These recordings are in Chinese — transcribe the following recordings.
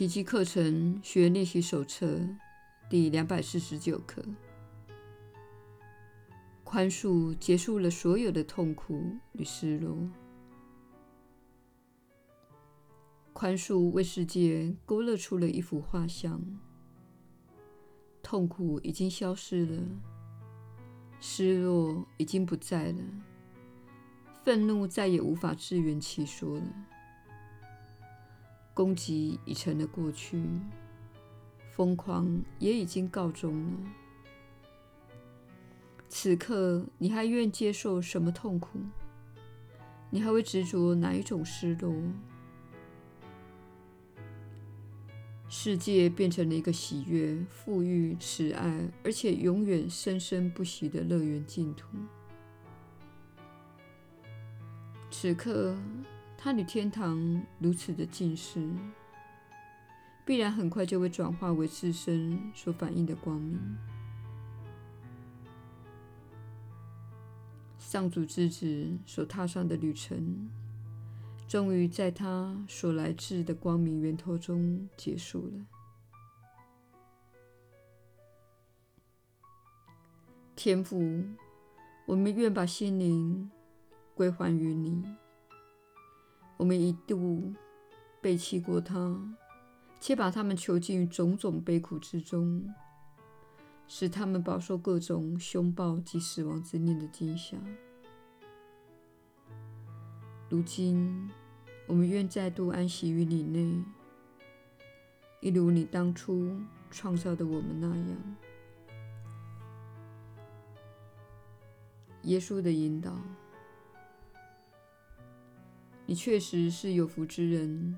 奇迹课程学练习手册第两百四十九课：宽恕结束了所有的痛苦与失落。宽恕为世界勾勒出了一幅画像。痛苦已经消失了，失落已经不在了，愤怒再也无法自圆其说了。攻击已成了过去，疯狂也已经告终了。此刻，你还愿接受什么痛苦？你还会执着哪一种失落？世界变成了一个喜悦、富裕、慈爱，而且永远生生不息的乐园净土。此刻，他与天堂如此的近似，必然很快就会转化为自身所反映的光明。上主之子所踏上的旅程。终于在他所来自的光明源头中结束了。天父，我们愿把心灵归还于你。我们一度背弃过他，且把他们囚禁于种种悲苦之中，使他们饱受各种凶暴及死亡之念的惊吓。如今，我们愿再度安息于你内，一如你当初创造的我们那样。耶稣的引导，你确实是有福之人。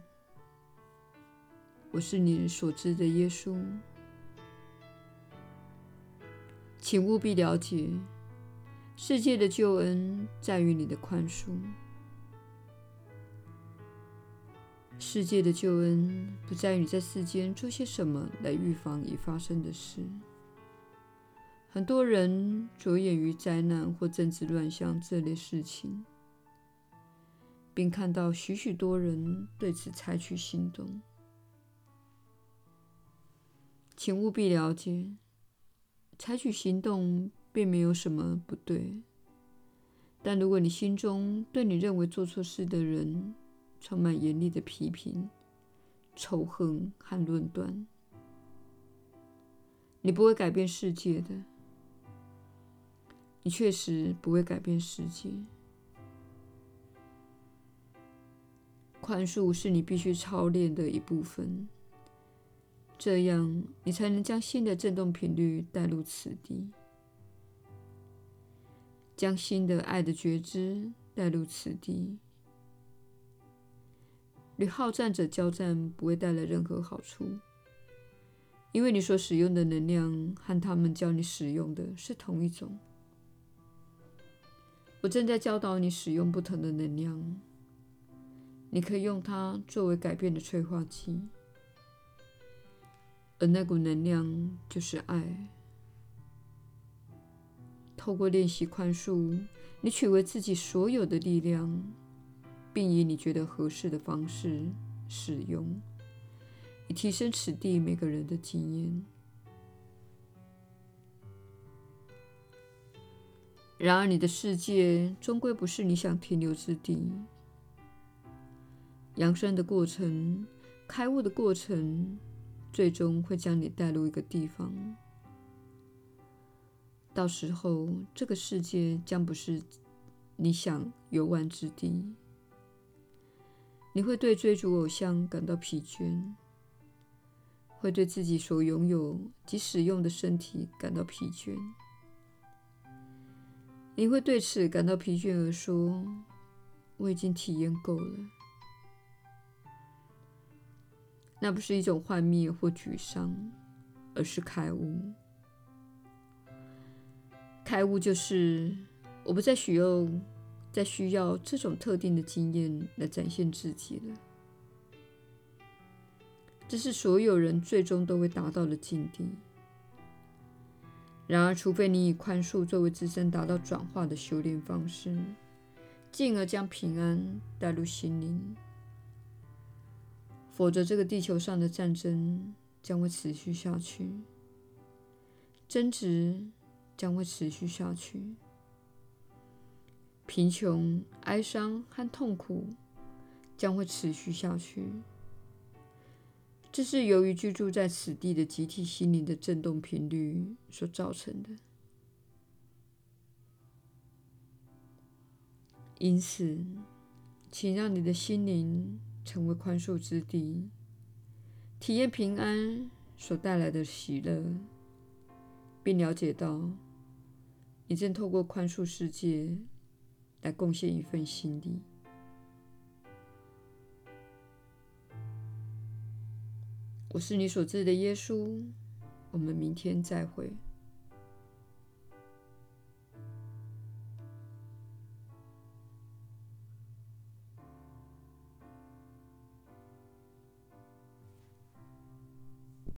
我是你所知的耶稣，请务必了解，世界的救恩在于你的宽恕。世界的救恩不在于你在世间做些什么来预防已发生的事。很多人着眼于灾难或政治乱象这类事情，并看到许许多人对此采取行动。请务必了解，采取行动并没有什么不对。但如果你心中对你认为做错事的人，充满严厉的批评、仇恨和论断，你不会改变世界的。你确实不会改变世界。宽恕是你必须操练的一部分，这样你才能将新的振动频率带入此地，将新的爱的觉知带入此地。与好战者交战不会带来任何好处，因为你所使用的能量和他们教你使用的是同一种。我正在教导你使用不同的能量，你可以用它作为改变的催化剂，而那股能量就是爱。透过练习宽恕，你取回自己所有的力量。并以你觉得合适的方式使用，以提升此地每个人的经验。然而，你的世界终归不是你想停留之地。扬升的过程、开悟的过程，最终会将你带入一个地方。到时候，这个世界将不是你想游玩之地。你会对追逐偶像感到疲倦，会对自己所拥有及使用的身体感到疲倦。你会对此感到疲倦而说：“我已经体验够了。”那不是一种幻灭或沮丧，而是开悟。开悟就是我不再需要。再需要这种特定的经验来展现自己了。这是所有人最终都会达到的境地。然而，除非你以宽恕作为自身达到转化的修炼方式，进而将平安带入心灵，否则这个地球上的战争将会持续下去，争执将会持续下去，贫穷、哀伤和痛苦将会持续下去。这是由于居住在此地的集体心灵的振动频率所造成的。因此，请让你的心灵成为宽恕之地，体验平安所带来的喜乐，并了解到你正透过宽恕世界来贡献一份心力。我是你所知的耶稣，我们明天再会。